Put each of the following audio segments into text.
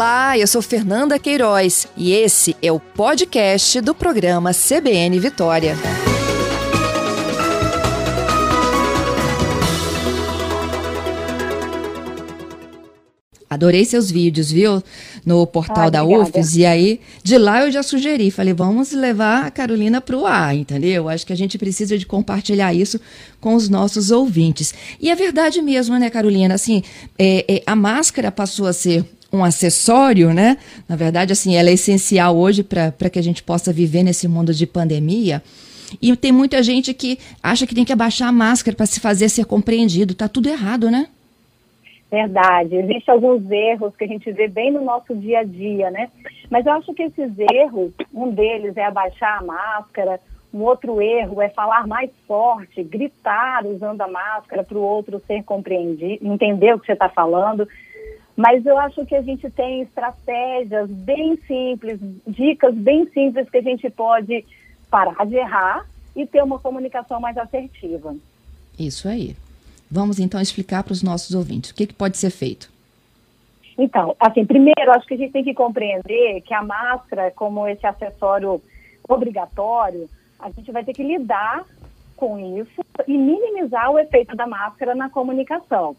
Olá, eu sou Fernanda Queiroz e esse é o podcast do programa CBN Vitória. Adorei seus vídeos, viu? No portal ah, da UFES. E aí, de lá eu já sugeri. Falei, vamos levar a Carolina para o ar, entendeu? Acho que a gente precisa de compartilhar isso com os nossos ouvintes. E é verdade mesmo, né, Carolina? Assim, é, é, a máscara passou a ser um acessório, né? Na verdade, assim, ela é essencial hoje para que a gente possa viver nesse mundo de pandemia. E tem muita gente que acha que tem que abaixar a máscara para se fazer ser compreendido. Tá tudo errado, né? Verdade. Existem alguns erros que a gente vê bem no nosso dia a dia, né? Mas eu acho que esses erros, um deles é abaixar a máscara, um outro erro é falar mais forte, gritar usando a máscara para o outro ser compreendido, entender o que você está falando. Mas eu acho que a gente tem estratégias bem simples, dicas bem simples que a gente pode parar de errar e ter uma comunicação mais assertiva. Isso aí. Vamos então explicar para os nossos ouvintes o que, que pode ser feito. Então, assim, primeiro, acho que a gente tem que compreender que a máscara, como esse acessório obrigatório, a gente vai ter que lidar com isso e minimizar o efeito da máscara na comunicação.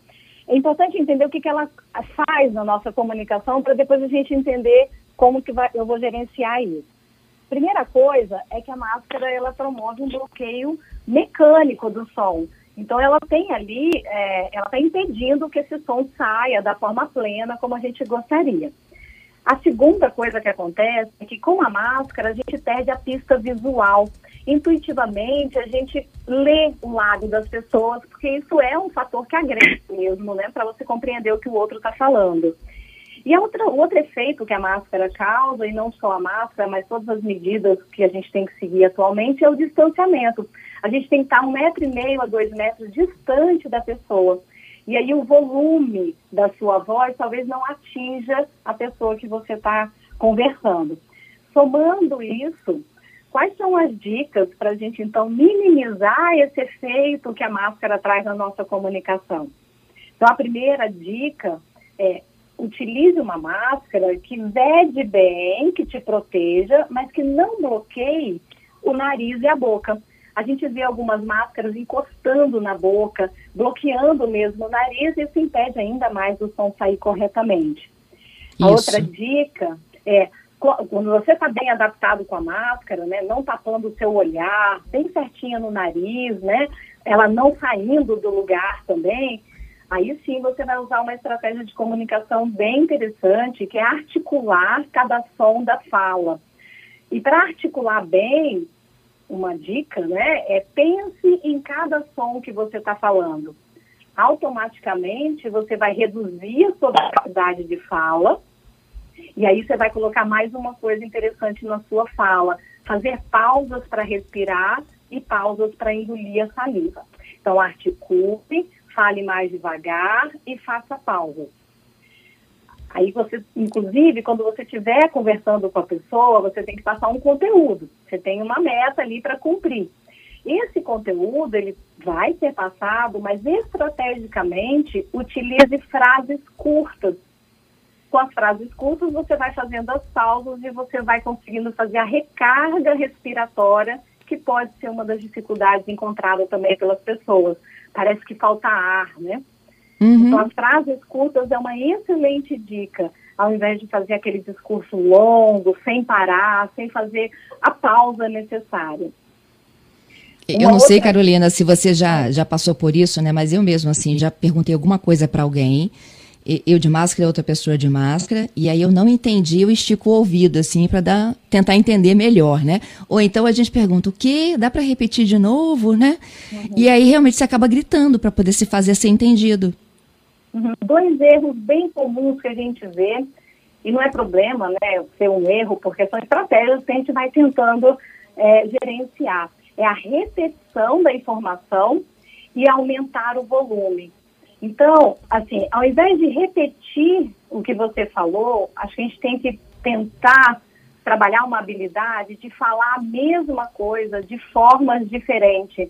É importante entender o que, que ela faz na nossa comunicação para depois a gente entender como que vai, eu vou gerenciar isso. Primeira coisa é que a máscara ela promove um bloqueio mecânico do som. Então, ela tem ali, é, ela está impedindo que esse som saia da forma plena como a gente gostaria. A segunda coisa que acontece é que com a máscara a gente perde a pista visual. Intuitivamente a gente lê o lado das pessoas, porque isso é um fator que agrega mesmo, né, para você compreender o que o outro está falando. E outra, outro efeito que a máscara causa, e não só a máscara, mas todas as medidas que a gente tem que seguir atualmente, é o distanciamento. A gente tem que estar um metro e meio a dois metros distante da pessoa. E aí o volume da sua voz talvez não atinja a pessoa que você está conversando. Somando isso, quais são as dicas para a gente então minimizar esse efeito que a máscara traz na nossa comunicação? Então a primeira dica é utilize uma máscara que vede bem, que te proteja, mas que não bloqueie o nariz e a boca. A gente vê algumas máscaras encostando na boca, bloqueando mesmo o nariz, e isso impede ainda mais o som sair corretamente. Isso. A outra dica é quando você está bem adaptado com a máscara, né, não tapando o seu olhar, bem certinha no nariz, né, ela não saindo do lugar também, Aí sim você vai usar uma estratégia de comunicação bem interessante, que é articular cada som da fala. E para articular bem, uma dica, né, é pense em cada som que você está falando. Automaticamente você vai reduzir a sua capacidade de fala, e aí você vai colocar mais uma coisa interessante na sua fala, fazer pausas para respirar e pausas para engolir a saliva. Então articule, fale mais devagar e faça pausa. Aí você, inclusive, quando você estiver conversando com a pessoa, você tem que passar um conteúdo. Você tem uma meta ali para cumprir. Esse conteúdo, ele vai ser passado, mas estrategicamente utilize frases curtas. Com as frases curtas, você vai fazendo as pausas e você vai conseguindo fazer a recarga respiratória, que pode ser uma das dificuldades encontradas também pelas pessoas parece que falta ar, né? Uhum. Então, as frases curtas é uma excelente dica, ao invés de fazer aquele discurso longo, sem parar, sem fazer a pausa necessária. Eu uma não outra... sei, Carolina, se você já, já passou por isso, né? Mas eu mesmo, assim, já perguntei alguma coisa para alguém eu de máscara, outra pessoa de máscara, e aí eu não entendi, eu estico o ouvido, assim, para dar, tentar entender melhor, né? Ou então a gente pergunta, o quê? Dá para repetir de novo, né? Uhum. E aí realmente você acaba gritando para poder se fazer ser entendido. Dois erros bem comuns que a gente vê, e não é problema, né, ser um erro, porque são estratégias que a gente vai tentando é, gerenciar. É a repetição da informação e aumentar o volume. Então, assim, ao invés de repetir o que você falou, acho que a gente tem que tentar trabalhar uma habilidade de falar a mesma coisa de formas diferentes.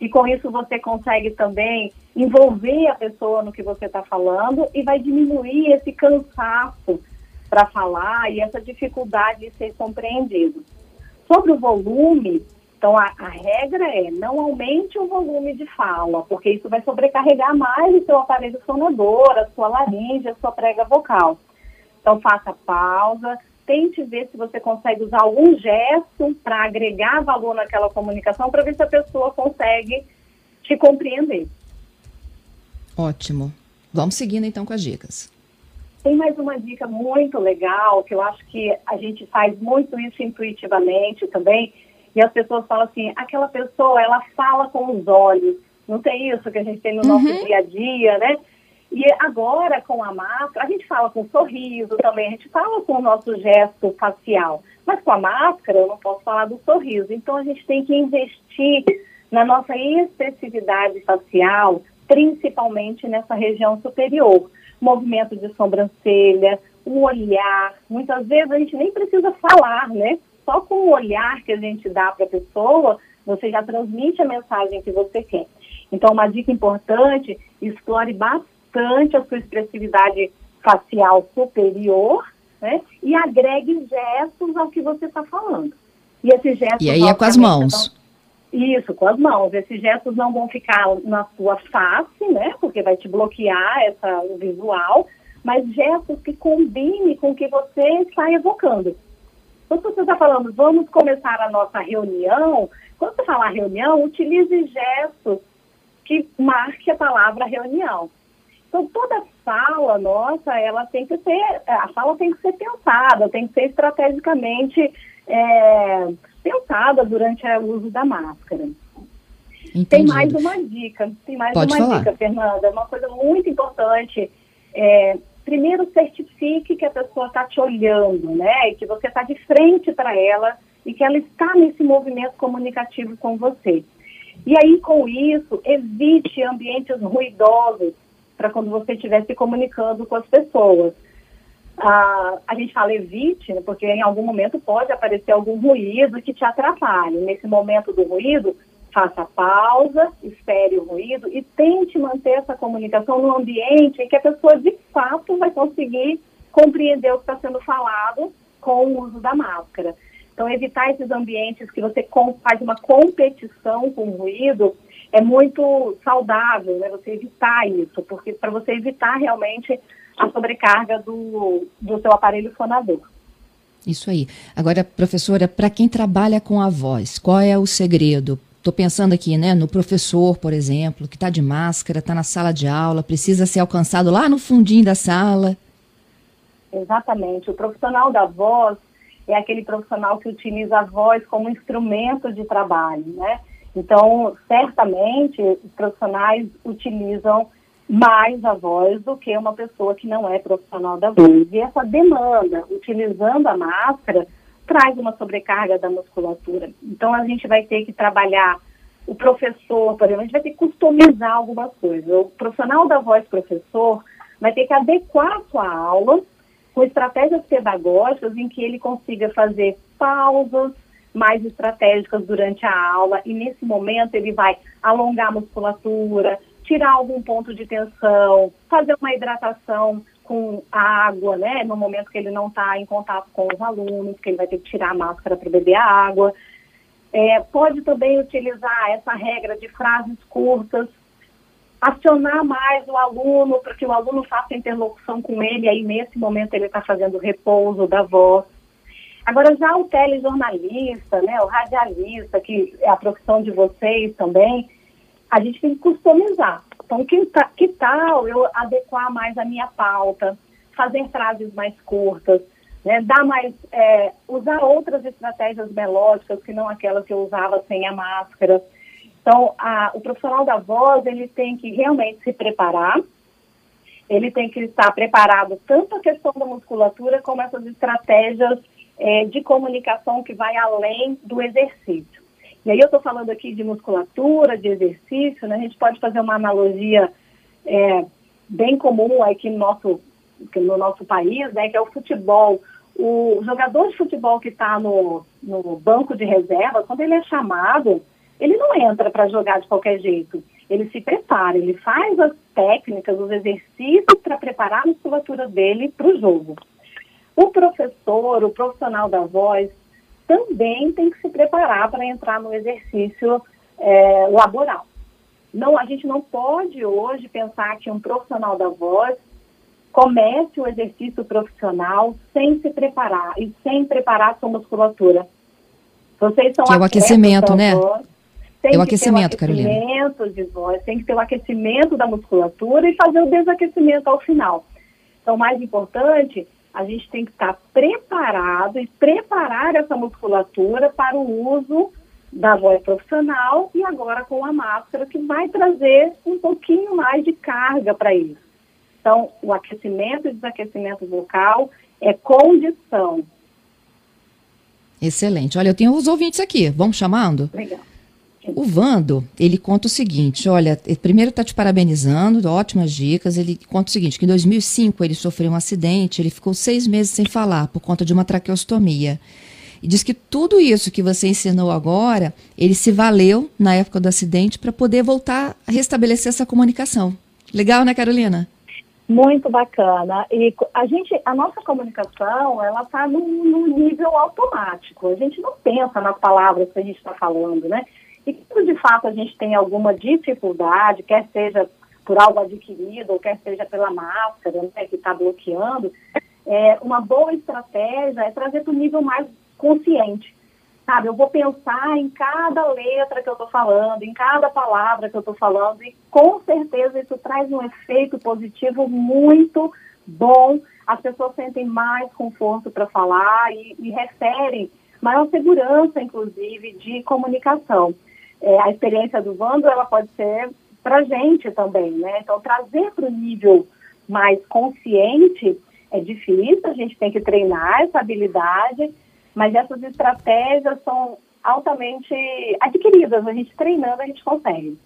E com isso você consegue também envolver a pessoa no que você está falando e vai diminuir esse cansaço para falar e essa dificuldade de ser compreendido. Sobre o volume, então a, a, regra é não aumente o volume de fala, porque isso vai sobrecarregar mais o seu aparelho sonador, a sua laringe, a sua prega vocal. Então faça pausa, tente ver se você consegue usar algum gesto para agregar valor naquela comunicação, para ver se a pessoa consegue te compreender. Ótimo. Vamos seguindo então com as dicas. Tem mais uma dica muito legal, que eu acho que a gente faz muito isso intuitivamente também, e as pessoas falam assim, aquela pessoa, ela fala com os olhos. Não tem isso que a gente tem no nosso uhum. dia a dia, né? E agora, com a máscara, a gente fala com sorriso também, a gente fala com o nosso gesto facial. Mas com a máscara, eu não posso falar do sorriso. Então, a gente tem que investir na nossa expressividade facial, principalmente nessa região superior. Movimento de sobrancelha, o olhar. Muitas vezes a gente nem precisa falar, né? Só com o olhar que a gente dá para a pessoa, você já transmite a mensagem que você quer. Então, uma dica importante, explore bastante a sua expressividade facial superior, né? E agregue gestos ao que você está falando. E esses gestos... E aí é com as mãos. Isso, com as mãos. Esses gestos não vão ficar na sua face, né? Porque vai te bloquear essa, o visual, mas gestos que combinem com o que você está evocando. Então, se você está falando, vamos começar a nossa reunião, quando você falar reunião, utilize gestos que marque a palavra reunião. Então, toda fala nossa, ela tem que ser, a fala tem que ser pensada, tem que ser estrategicamente é, pensada durante o uso da máscara. Entendi. Tem mais uma dica, tem mais Pode uma falar. dica, Fernanda, uma coisa muito importante. É, primeiro certifique que a pessoa está te olhando, né? E que você está de frente para ela e que ela está nesse movimento comunicativo com você. E aí, com isso, evite ambientes ruidosos para quando você estiver se comunicando com as pessoas. Ah, a gente fala evite, né, porque em algum momento pode aparecer algum ruído que te atrapalhe. Nesse momento do ruído, faça pausa, espere o ruído e tente manter essa comunicação no ambiente em que a pessoa de fato vai conseguir compreender o que está sendo falado com o uso da máscara. Então, evitar esses ambientes que você faz uma competição com o ruído é muito saudável, né? Você evitar isso, porque para você evitar realmente a sobrecarga do, do seu aparelho fonador. Isso aí. Agora, professora, para quem trabalha com a voz, qual é o segredo? Estou pensando aqui, né, no professor, por exemplo, que está de máscara, está na sala de aula, precisa ser alcançado lá no fundinho da sala. Exatamente. O profissional da voz é aquele profissional que utiliza a voz como instrumento de trabalho, né? Então, certamente, os profissionais utilizam mais a voz do que uma pessoa que não é profissional da voz. E essa demanda, utilizando a máscara, traz uma sobrecarga da musculatura. Então, a gente vai ter que trabalhar o professor, por exemplo, a gente vai ter que customizar algumas coisas. O profissional da voz professor vai ter que adequar a sua aula com estratégias pedagógicas em que ele consiga fazer pausas mais estratégicas durante a aula e nesse momento ele vai alongar a musculatura, tirar algum ponto de tensão, fazer uma hidratação com água, né? No momento que ele não está em contato com os alunos, que ele vai ter que tirar a máscara para beber a água. É, pode também utilizar essa regra de frases curtas, acionar mais o aluno para que o aluno faça interlocução com ele, aí nesse momento ele está fazendo repouso da voz. Agora, já o telejornalista, né, o radialista, que é a profissão de vocês também, a gente tem que customizar. Então, que, que tal eu adequar mais a minha pauta, fazer frases mais curtas, né, dar mais, é, usar outras estratégias melódicas que não aquelas que eu usava sem a máscara. Então, a, o profissional da voz, ele tem que realmente se preparar, ele tem que estar preparado tanto a questão da musculatura como essas estratégias é, de comunicação que vai além do exercício. E aí eu estou falando aqui de musculatura, de exercício, né? A gente pode fazer uma analogia é, bem comum aqui no nosso, no nosso país, né? Que é o futebol. O jogador de futebol que está no, no banco de reserva, quando ele é chamado, ele não entra para jogar de qualquer jeito. Ele se prepara, ele faz as técnicas, os exercícios para preparar a musculatura dele para o jogo. O professor, o profissional da voz, também tem que se preparar para entrar no exercício é, laboral. Não, a gente não pode hoje pensar que um profissional da voz comece o exercício profissional sem se preparar e sem preparar sua musculatura. Vocês são que é o aquecimento, né? Voz, tem é o aquecimento, Carolina. aquecimento de voz, tem que ter o aquecimento da musculatura e fazer o desaquecimento ao final. Então, o mais importante, a gente tem que estar preparado e preparar essa musculatura para o uso da voz profissional e agora com a máscara que vai trazer um pouquinho mais de carga para isso. Então, o aquecimento e desaquecimento vocal é condição. Excelente. Olha, eu tenho os ouvintes aqui. Vamos chamando? Legal. O Vando, ele conta o seguinte, olha, primeiro está te parabenizando, ótimas dicas, ele conta o seguinte, que em 2005 ele sofreu um acidente, ele ficou seis meses sem falar por conta de uma traqueostomia. E diz que tudo isso que você ensinou agora, ele se valeu na época do acidente para poder voltar a restabelecer essa comunicação. Legal, né, Carolina? Muito bacana. E a gente, a nossa comunicação, ela está num, nível automático. A gente não pensa nas palavras que a gente está falando, né? E quando de fato a gente tem alguma dificuldade, quer seja por algo adquirido ou quer seja pela máscara, né, que está bloqueando, é, uma boa estratégia é trazer para o nível mais consciente. Sabe, eu vou pensar em cada letra que eu estou falando, em cada palavra que eu estou falando, e com certeza isso traz um efeito positivo muito bom. As pessoas sentem mais conforto para falar e, e referem maior segurança, inclusive, de comunicação. É, a experiência do Vando, ela pode ser para a gente também, né? Então, trazer para o nível mais consciente é difícil, a gente tem que treinar essa habilidade, mas essas estratégias são altamente adquiridas. A gente treinando, a gente consegue.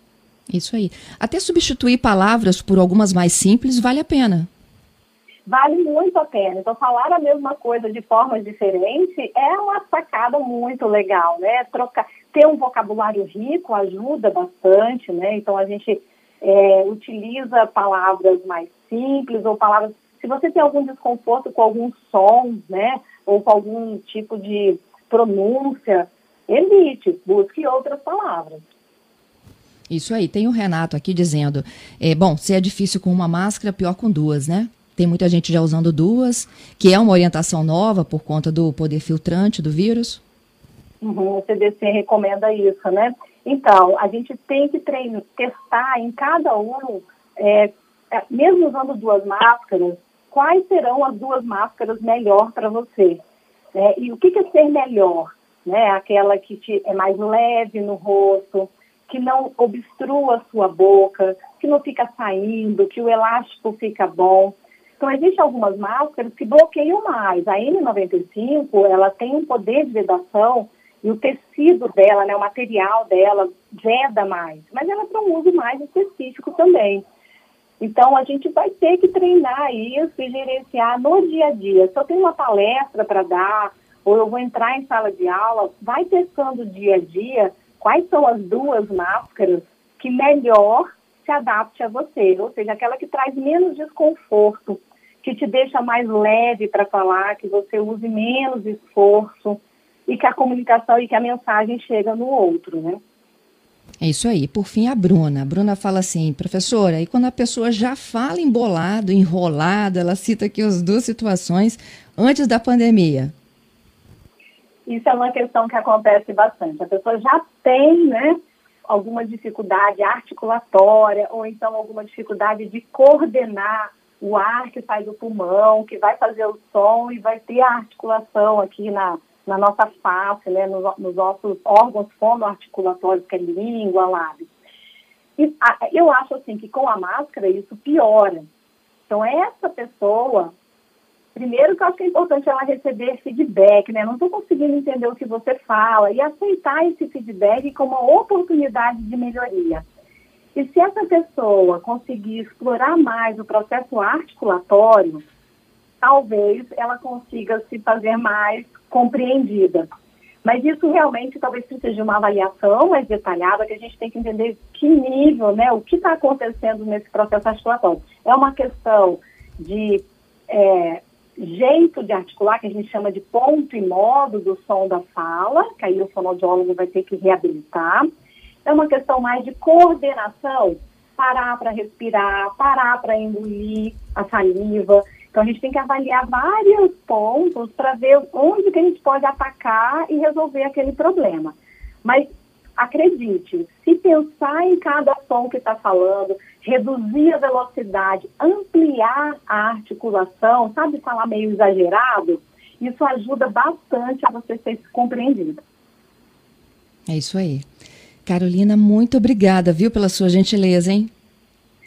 Isso aí. Até substituir palavras por algumas mais simples vale a pena. Vale muito a pena. Então, falar a mesma coisa de formas diferentes é uma sacada muito legal, né? Trocar, ter um vocabulário rico ajuda bastante, né? Então, a gente é, utiliza palavras mais simples ou palavras. Se você tem algum desconforto com algum som, né? ou com algum tipo de pronúncia, evite, busque outras palavras. Isso aí, tem o Renato aqui dizendo, é, bom, se é difícil com uma máscara, pior com duas, né? Tem muita gente já usando duas, que é uma orientação nova por conta do poder filtrante do vírus. Uhum, o CDC recomenda isso, né? Então, a gente tem que treinar, testar em cada um, é, é mesmo usando duas máscaras, quais serão as duas máscaras melhor para você. Né? E o que, que é ser melhor? Né? Aquela que te, é mais leve no rosto, que não obstrua a sua boca, que não fica saindo, que o elástico fica bom. Então, existem algumas máscaras que bloqueiam mais. A N95, ela tem um poder de vedação e o tecido dela, né, o material dela, veda mais. Mas ela para um uso mais específico também. Então, a gente vai ter que treinar isso e gerenciar no dia a dia. Se eu tenho uma palestra para dar, ou eu vou entrar em sala de aula, vai testando dia a dia quais são as duas máscaras que melhor se adapte a você, ou seja, aquela que traz menos desconforto, que te deixa mais leve para falar, que você use menos esforço e que a comunicação e que a mensagem chega no outro, né? É isso aí. Por fim, a Bruna. A Bruna fala assim, professora, e quando a pessoa já fala embolado, enrolado, ela cita aqui as duas situações antes da pandemia. Isso é uma questão que acontece bastante. A pessoa já tem, né, alguma dificuldade articulatória ou então alguma dificuldade de coordenar o ar que sai do pulmão, que vai fazer o som e vai ter a articulação aqui na, na nossa face, né, nos, nos nossos órgãos fonoarticulatórios, que é língua, lábios. E, a, eu acho assim que com a máscara isso piora. Então, essa pessoa, primeiro que eu acho que é importante ela receber feedback, né? Não estou conseguindo entender o que você fala e aceitar esse feedback como uma oportunidade de melhoria. E se essa pessoa conseguir explorar mais o processo articulatório, talvez ela consiga se fazer mais compreendida. Mas isso realmente talvez precise de uma avaliação mais detalhada, que a gente tem que entender que nível, né, o que está acontecendo nesse processo articulatório. É uma questão de é, jeito de articular, que a gente chama de ponto e modo do som da fala, que aí o fonoaudiólogo vai ter que reabilitar. É uma questão mais de coordenação, parar para respirar, parar para engolir a saliva. Então a gente tem que avaliar vários pontos para ver onde que a gente pode atacar e resolver aquele problema. Mas acredite, se pensar em cada som que está falando, reduzir a velocidade, ampliar a articulação, sabe falar meio exagerado, isso ajuda bastante a você ser compreendido. É isso aí. Carolina, muito obrigada, viu, pela sua gentileza, hein?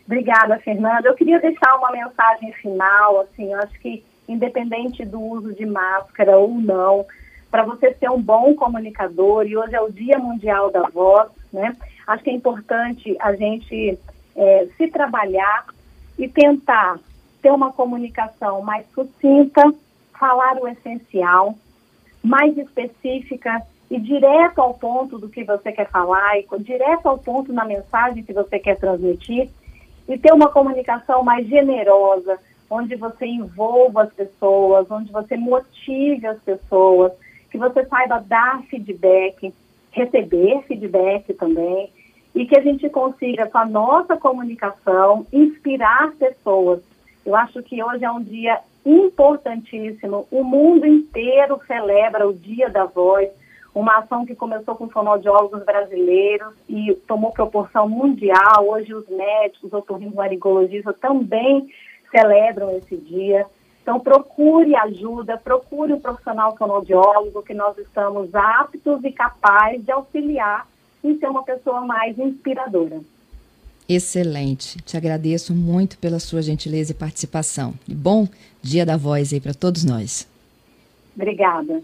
Obrigada, Fernanda. Eu queria deixar uma mensagem final, assim, eu acho que independente do uso de máscara ou não, para você ser um bom comunicador, e hoje é o Dia Mundial da Voz, né? Acho que é importante a gente é, se trabalhar e tentar ter uma comunicação mais sucinta, falar o essencial, mais específica e direto ao ponto do que você quer falar, e direto ao ponto na mensagem que você quer transmitir, e ter uma comunicação mais generosa, onde você envolva as pessoas, onde você motive as pessoas, que você saiba dar feedback, receber feedback também, e que a gente consiga, com a nossa comunicação, inspirar pessoas. Eu acho que hoje é um dia importantíssimo. O mundo inteiro celebra o Dia da Voz, uma ação que começou com fonoaudiólogos brasileiros e tomou proporção mundial. Hoje os médicos, os otorrinolaringologistas também celebram esse dia. Então procure ajuda, procure um profissional fonoaudiólogo que nós estamos aptos e capazes de auxiliar e ser uma pessoa mais inspiradora. Excelente. Te agradeço muito pela sua gentileza e participação. E bom Dia da Voz aí para todos nós. Obrigada.